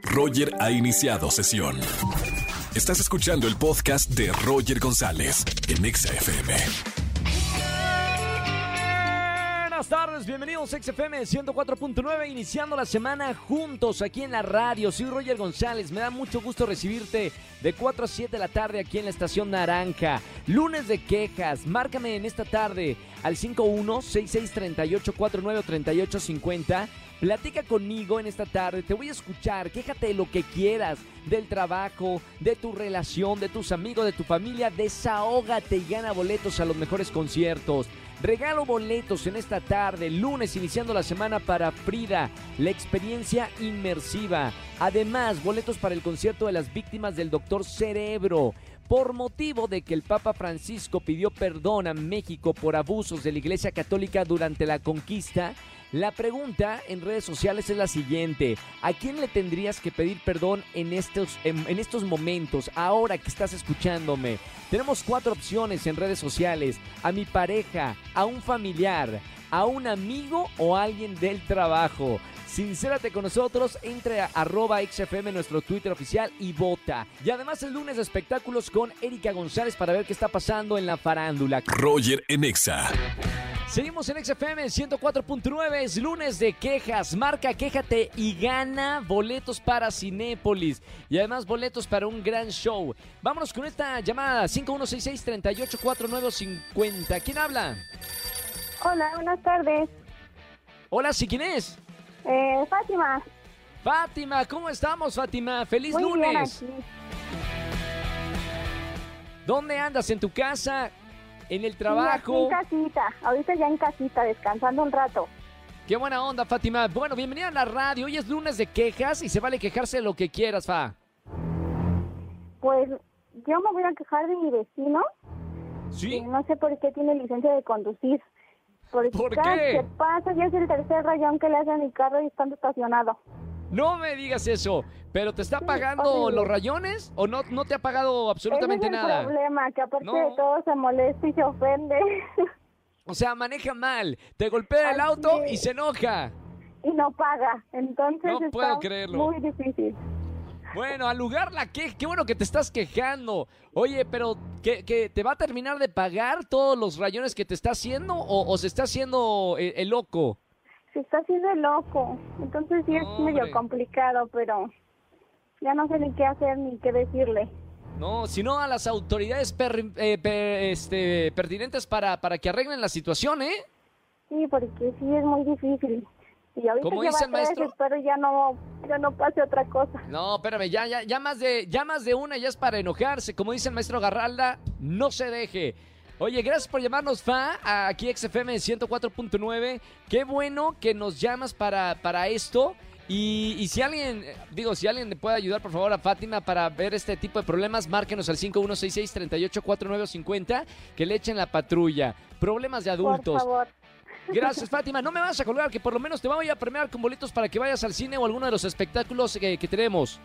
Roger ha iniciado sesión. Estás escuchando el podcast de Roger González en Exa FM. Buenas tardes, bienvenidos a XFM 104.9, iniciando la semana juntos aquí en la radio. Soy Roger González, me da mucho gusto recibirte de 4 a 7 de la tarde aquí en la estación Naranja. Lunes de quejas, márcame en esta tarde al 51-6638-493850. Platica conmigo en esta tarde, te voy a escuchar, quéjate de lo que quieras, del trabajo, de tu relación, de tus amigos, de tu familia, desahógate y gana boletos a los mejores conciertos. Regalo boletos en esta tarde, lunes, iniciando la semana para Frida, la experiencia inmersiva. Además, boletos para el concierto de las víctimas del Doctor Cerebro. Por motivo de que el Papa Francisco pidió perdón a México por abusos de la Iglesia Católica durante la conquista, la pregunta en redes sociales es la siguiente. ¿A quién le tendrías que pedir perdón en estos, en, estos momentos, ahora que estás escuchándome? Tenemos cuatro opciones en redes sociales. A mi pareja, a un familiar, a un amigo o a alguien del trabajo. Sincérate con nosotros, entre a arroba XFM, nuestro Twitter oficial, y vota. Y además el lunes de espectáculos con Erika González para ver qué está pasando en la farándula. Roger en Exa. Seguimos en XFM 104.9, es lunes de quejas. Marca, quéjate y gana boletos para Cinépolis. Y además boletos para un gran show. Vámonos con esta llamada 5166-384950. ¿Quién habla? Hola, buenas tardes. Hola, ¿sí quién es? Eh, Fátima. Fátima, ¿cómo estamos, Fátima? ¡Feliz Muy bien lunes! aquí. ¿Dónde andas? ¿En tu casa? ¿En el Sí, trabajo? aquí en casita. Ahorita ya en casita, descansando un rato. Qué buena onda, Fátima. Bueno, bienvenida a la radio. Hoy es lunes de quejas y se vale quejarse de lo que quieras, Fa. Pues yo me voy a quejar de mi vecino. ¿Sí? que No sé por qué tiene licencia de conducir. Porque ¿Por cada qué? que pasa ya es el tercer rayón que le hace a mi carro y estando estacionado. No me digas eso. ¿Pero te está Sí, pagando horrible. los rayones o no, no te ha pagado absolutamente Ese es nada? el problema, que aparte No. de todo se molesta y se ofende. O sea, maneja mal, te golpea el Así auto y es. se enoja. y no paga. Entonces No está puedo creerlo. muy difícil. Bueno, al lugar la que, qué bueno que te estás quejando. Oye, pero ¿que, que te va a terminar de pagar todos los rayones que te está haciendo o, o se está haciendo el, el loco? Se está haciendo loco. Entonces sí es Hombre. medio complicado, pero ya no sé ni qué hacer ni qué decirle. No, sino a las autoridades per- eh, per- este, pertinentes para, para que arreglen la situación, ¿eh? Sí, porque sí es muy difícil. Y ahorita Como dice el maestro- espero ya no, ya no pase otra cosa. No, espérame, ya, ya, ya, más de, ya más de una ya es para enojarse. Como dice el maestro Garralda, no se deje. Oye, gracias por llamarnos, Fa, a aquí XFM 104.9. Qué bueno que nos llamas para, para esto. Y, y si alguien, digo, si alguien le puede ayudar, por favor, a Fátima para ver este tipo de problemas, márquenos al 5166-384950, que le echen la patrulla. Problemas de adultos. Por favor. Gracias, Fátima. No me vas a colgar, que por lo menos te voy a premiar con boletos para que vayas al cine o alguno de los espectáculos que, que tenemos.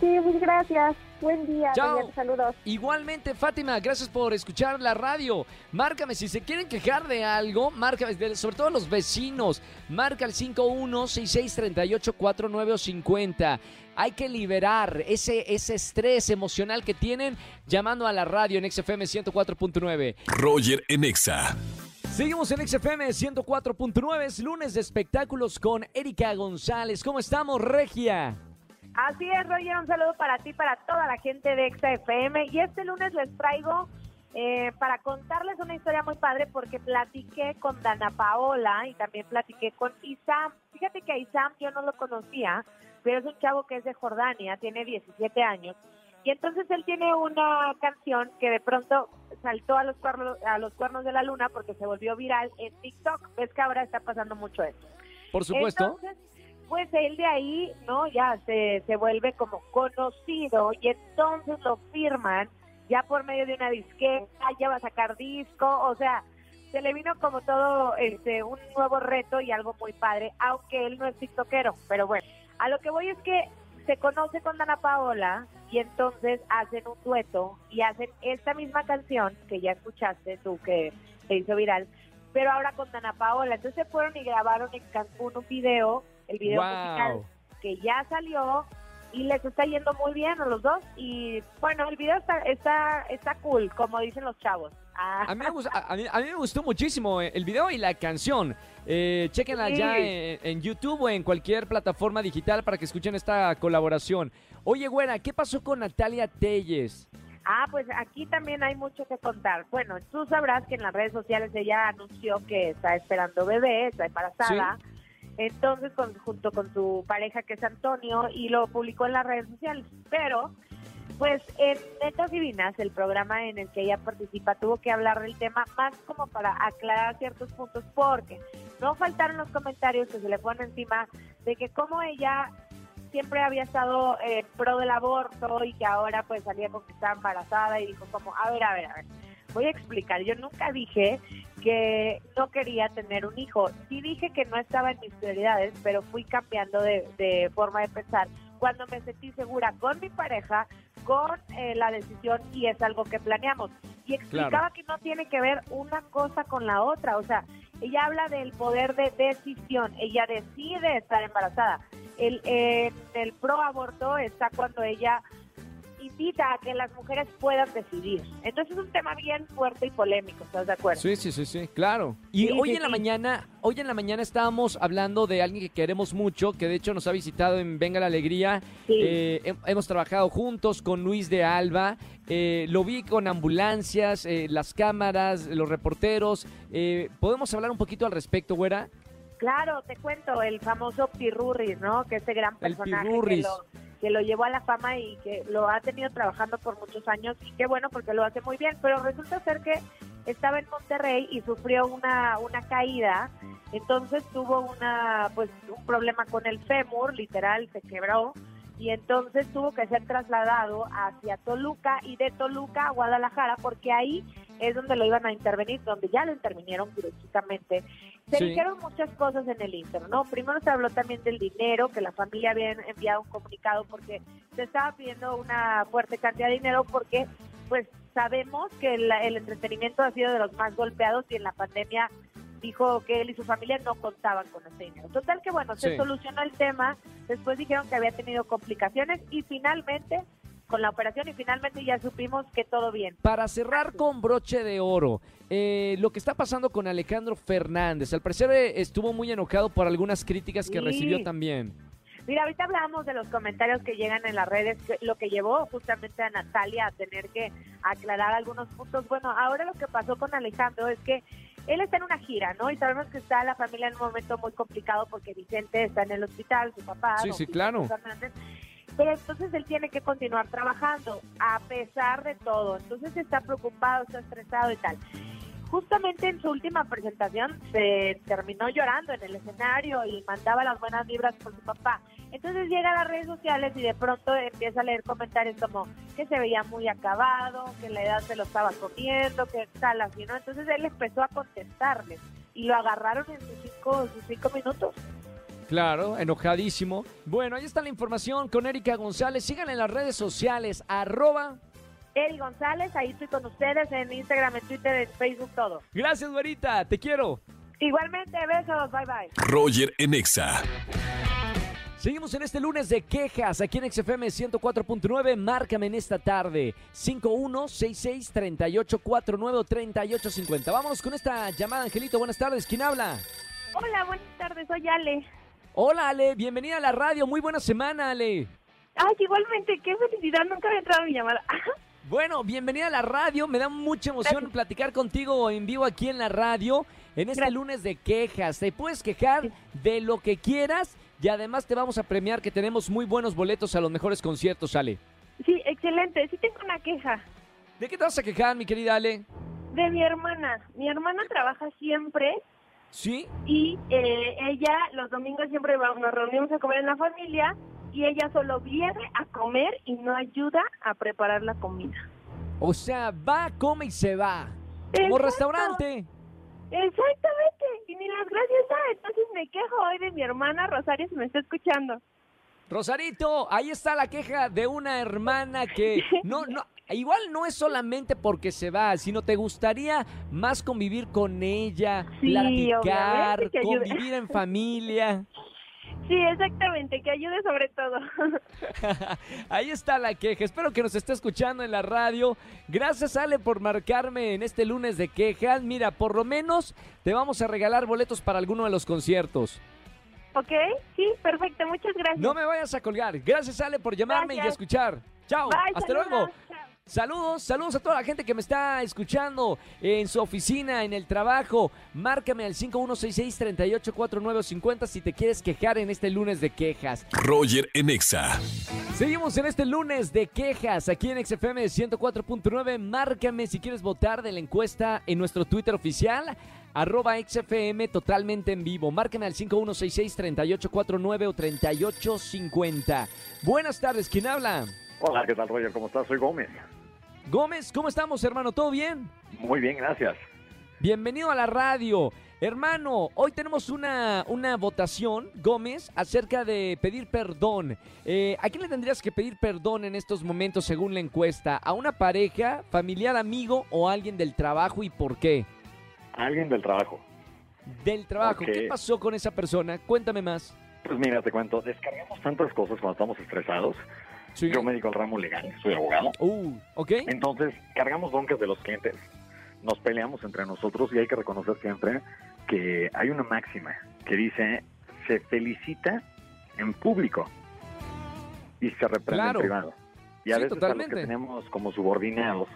Sí, muchas gracias. Buen día. Chao. Saludos. Igualmente, Fátima, gracias por escuchar la radio. Márcame, si se quieren quejar de algo, márcame, de- sobre todo los vecinos. Marca el 5166384950. Hay que liberar ese, ese estrés emocional que tienen llamando a la radio en XFM 104.9. Roger en Exa. Seguimos en XFM 104.9, es lunes de espectáculos con Erika González. ¿Cómo estamos, Regia? Así es, Roger, un saludo para ti, para toda la gente de Exa FM. Y este lunes les traigo eh, para contarles una historia muy padre porque platiqué con Dana Paola y también platiqué con Isam. Fíjate que a Isam yo no lo conocía, pero es un chavo que es de Jordania, tiene 17 años. Y entonces él tiene una canción que de pronto saltó a los cuernos, a los cuernos de la luna porque se volvió viral en TikTok. Ves que ahora está pasando mucho eso. Por supuesto. Entonces, pues él de ahí, ¿no? Ya se, se vuelve como conocido y entonces lo firman ya por medio de una disqueta, ya va a sacar disco, o sea, se le vino como todo este un nuevo reto y algo muy padre, aunque él no es tiktokero, pero bueno, a lo que voy es que se conoce con Dana Paola y entonces hacen un dueto y hacen esta misma canción que ya escuchaste tú que se hizo viral, pero ahora con Dana Paola. Entonces se fueron y grabaron en Cancún un video, el video Wow. musical que ya salió y les está yendo muy bien a los dos y bueno, el video está está está cool, como dicen los chavos. Ah. A mí, me gustó, a, mí, a mí me gustó muchísimo eh, el video y la canción. Eh, chequenla Sí. ya en, en YouTube o en cualquier plataforma digital para que escuchen esta colaboración. Oye, güera, ¿qué pasó con Natalia Telles? Ah, pues aquí también hay mucho que contar. Bueno, tú sabrás que en las redes sociales ella anunció que está esperando bebé, está embarazada. Entonces, con- junto con su pareja que es Antonio, y lo publicó en las redes sociales. Pero, pues en Netas Divinas, el programa en el que ella participa, tuvo que hablar del tema más como para aclarar ciertos puntos, porque no faltaron los comentarios que se le ponen encima de que como ella siempre había estado eh, pro del aborto y que ahora pues salía con que estaba embarazada y dijo como, a ver, a ver, a ver, voy a explicar, yo nunca dije que no quería tener un hijo, sí dije que no estaba en mis prioridades, pero fui cambiando de, de forma de pensar cuando me sentí segura con mi pareja, con eh, la decisión y es algo que planeamos. Y explicaba Claro. que no tiene que ver una cosa con la otra, o sea, ella habla del poder de decisión, ella decide estar embarazada. El, eh, el pro aborto está cuando ella invita a que las mujeres puedan decidir. Entonces es un tema bien fuerte y polémico, ¿estás de acuerdo? Sí, sí, sí, sí, claro. Y Sí, hoy sí, en la sí. mañana, hoy en la mañana estábamos hablando de alguien que queremos mucho, que de hecho nos ha visitado en Venga la Alegría. Sí. Eh, hem- hemos trabajado juntos con Luis de Alba. Eh, lo vi con ambulancias, eh, las cámaras, los reporteros. Eh, ¿Podemos hablar un poquito al respecto, güera? Claro, te cuento, el famoso Pirurris, ¿no? Que este gran El personaje que Pirurris. lo, que lo llevó a la fama y que lo ha tenido trabajando por muchos años y qué bueno porque lo hace muy bien, pero resulta ser que estaba en Monterrey y sufrió una, una caída, entonces tuvo una pues un problema con el fémur, literal, se quebró y entonces tuvo que ser trasladado hacia Toluca y de Toluca a Guadalajara porque ahí es donde lo iban a intervenir, donde ya lo intervinieron quirúrgicamente. Se Sí. dijeron muchas cosas en el Inter, ¿no? Primero se habló también del dinero, que la familia había enviado un comunicado porque se estaba pidiendo una fuerte cantidad de dinero porque, pues, sabemos que la- el entretenimiento ha sido de los más golpeados y en la pandemia dijo que él y su familia no contaban con ese dinero. Total que, bueno, se Sí. solucionó el tema, después dijeron que había tenido complicaciones y finalmente, con la operación y finalmente ya supimos que todo bien. Para cerrar con broche de oro, eh, lo que está pasando con Alejandro Fernández. Al parecer eh, estuvo muy enojado por algunas críticas que Sí. recibió también. Mira, ahorita hablábamos de los comentarios que llegan en las redes, lo que llevó justamente a Natalia a tener que aclarar algunos puntos. Bueno, ahora lo que pasó con Alejandro es que él está en una gira, ¿no? Y sabemos que está la familia en un momento muy complicado porque Vicente está en el hospital, su papá. Sí, sí, claro. Fernández. Pero entonces él tiene que continuar trabajando a pesar de todo. Entonces está preocupado, está estresado y tal. Justamente en su última presentación se terminó llorando en el escenario y mandaba las buenas vibras por su papá. Entonces llega a las redes sociales y de pronto empieza a leer comentarios como que se veía muy acabado, que la edad se lo estaba comiendo, que tal así, ¿no? Entonces él empezó a contestarles y lo agarraron en sus cinco, sus cinco minutos. Claro, enojadísimo. Bueno, ahí está la información con Erika González. Síganla en las redes sociales, arroba. Eri González, ahí estoy con ustedes en Instagram, en Twitter, en Facebook, todo. Gracias, güerita, te quiero. Igualmente, besos, bye bye. Roger en Exa. Seguimos en este lunes de quejas aquí en XFM 104.9. Márcame en esta tarde. 5166-3849-3850. Vámonos con esta llamada, Angelito. Buenas tardes. ¿Quién habla? Hola, buenas tardes, soy Ale. Hola, Ale. Bienvenida a la radio. Muy buena semana, Ale. Ay, igualmente, qué felicidad, nunca había entrado mi llamada. Bueno, bienvenida a la radio. Me da mucha emoción Gracias. platicar contigo en vivo aquí en la radio en este Gracias. lunes de quejas. Te puedes quejar de lo que quieras y además te vamos a premiar que tenemos muy buenos boletos a los mejores conciertos, Ale. Sí, excelente, sí tengo una queja ¿De qué te vas a quejar, mi querida Ale? de mi hermana. Mi hermana trabaja siempre ¿Sí? y eh, ella los domingos siempre va- nos reunimos a comer en la familia y ella solo viene a comer y no ayuda a preparar la comida. O sea, va, come y se va. Como Exacto. restaurante. Exactamente, y ni las gracias da, entonces me quejo hoy de mi hermana Rosario si me está escuchando. Rosarito, ahí está la queja de una hermana que no, no, igual no es solamente porque se va, sino te gustaría más convivir con ella, Sí, platicar, convivir en familia. Sí, exactamente, que ayude sobre todo. Ahí está la queja. Espero que nos esté escuchando en la radio. Gracias, Ale, por marcarme en este lunes de quejas. Mira, por lo menos te vamos a regalar boletos para alguno de los conciertos. ¿Ok? Sí, perfecto, muchas gracias. No me vayas a colgar. Gracias, Ale, por llamarme y escuchar. Chao. Bye, Hasta saludos. luego. Saludos, saludos a toda la gente que me está escuchando en su oficina, en el trabajo. Márcame al 5166-384950 si te quieres quejar en este lunes de quejas. Roger en Exa. Seguimos en este lunes de quejas aquí en XFM de 104.9. Márcame si quieres votar de la encuesta en nuestro Twitter oficial. Arroba XFM totalmente en vivo. Márcame al 5166-3849 o 3850. Buenas tardes, ¿quién habla? Hola, ¿qué tal, Roger? ¿Cómo estás? Soy Gómez. Gómez, ¿cómo estamos, hermano? ¿Todo bien? Muy bien, gracias. Bienvenido a la radio. Hermano, hoy tenemos una, una votación, Gómez, acerca de pedir perdón. Eh, ¿A quién le tendrías que pedir perdón en estos momentos según la encuesta? ¿A una pareja, familiar, amigo o alguien del trabajo y por qué? Alguien del trabajo. Del trabajo. ¿Qué pasó con esa persona? Cuéntame más. Pues mira, te cuento, descargamos tantas cosas cuando estamos estresados. Sí. Yo me dedico al ramo legal, soy abogado. Uh, ¿ok? Entonces, cargamos broncas de los clientes. Nos peleamos entre nosotros y hay que reconocer siempre que hay una máxima que dice, se felicita en público y se reprende Claro. en privado. Y a Sí, veces a totalmente. los que tenemos como subordinados,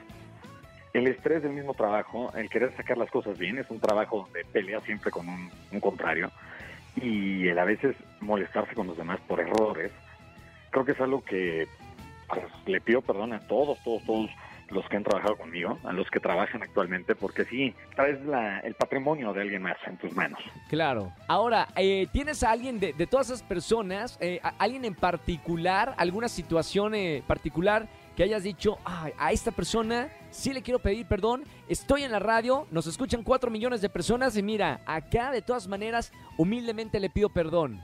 el estrés del mismo trabajo, el querer sacar las cosas bien, es un trabajo donde pelea siempre con un, un contrario y el a veces molestarse con los demás por errores, creo que es algo que pues, le pido perdón a todos, todos, todos los que han trabajado conmigo, a los que trabajan actualmente, porque sí, traes la, el patrimonio de alguien más en tus manos. Claro. Ahora, eh, ¿tienes a alguien de, de todas esas personas, eh, a- alguien en particular, alguna situación eh, particular que hayas dicho, "Ay, a esta persona sí le quiero pedir perdón, estoy en la radio, nos escuchan cuatro millones de personas y mira, acá de todas maneras, humildemente le pido perdón.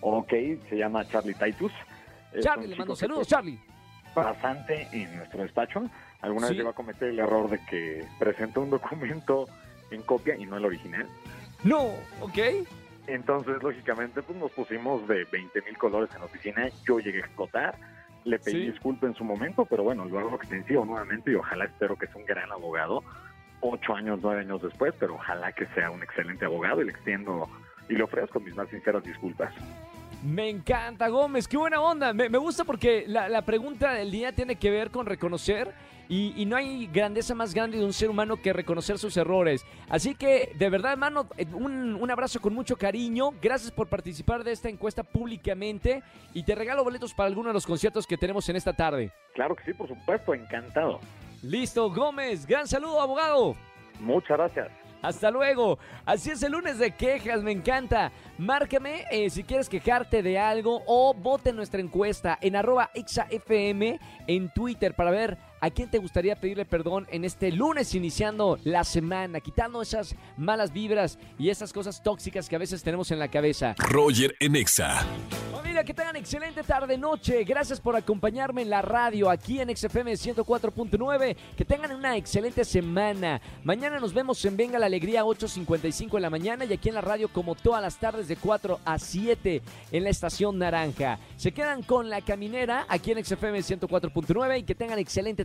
Ok, se llama Charlie Titus. Charlie, le mando saludos, Charlie. Pasante en nuestro despacho. Alguna Sí. vez llegó a cometer el error de que presentó un documento en copia y no el original. No, ok. Entonces, lógicamente, pues nos pusimos de 20 mil colores en la oficina. Yo llegué a explotar. Le pedí Sí. disculpa en su momento, pero bueno, lo hago extensivo nuevamente y ojalá espero que sea un gran abogado. Ocho años, nueve años después, pero ojalá que sea un excelente abogado y le extiendo y le ofrezco mis más sinceras disculpas. Me encanta, Gómez, qué buena onda. Me, me gusta porque la, la pregunta del día tiene que ver con reconocer y, y no hay grandeza más grande de un ser humano que reconocer sus errores. Así que, de verdad, hermano, eh, un, un abrazo con mucho cariño. Gracias por participar de esta encuesta públicamente y te regalo boletos para alguno de los conciertos que tenemos en esta tarde. Claro que sí, por supuesto, encantado. Listo, Gómez. Gran saludo, abogado. Muchas gracias. Hasta luego. Así es el lunes de quejas, me encanta. Márcame eh, si quieres quejarte de algo o vote en nuestra encuesta en arroba exafm en Twitter para ver a quién te gustaría pedirle perdón en este lunes iniciando la semana, quitando esas malas vibras y esas cosas tóxicas que a veces tenemos en la cabeza. Roger en Exa. Familia, que tengan excelente tarde-noche. Gracias por acompañarme en la radio aquí en XFM 104.9. Que tengan una excelente semana. Mañana nos vemos en Venga la Alegría 8.55 de la mañana y aquí en la radio como todas las tardes de 4 a 7 en la estación Naranja. Se quedan con la caminera aquí en XFM 104.9 y que tengan excelente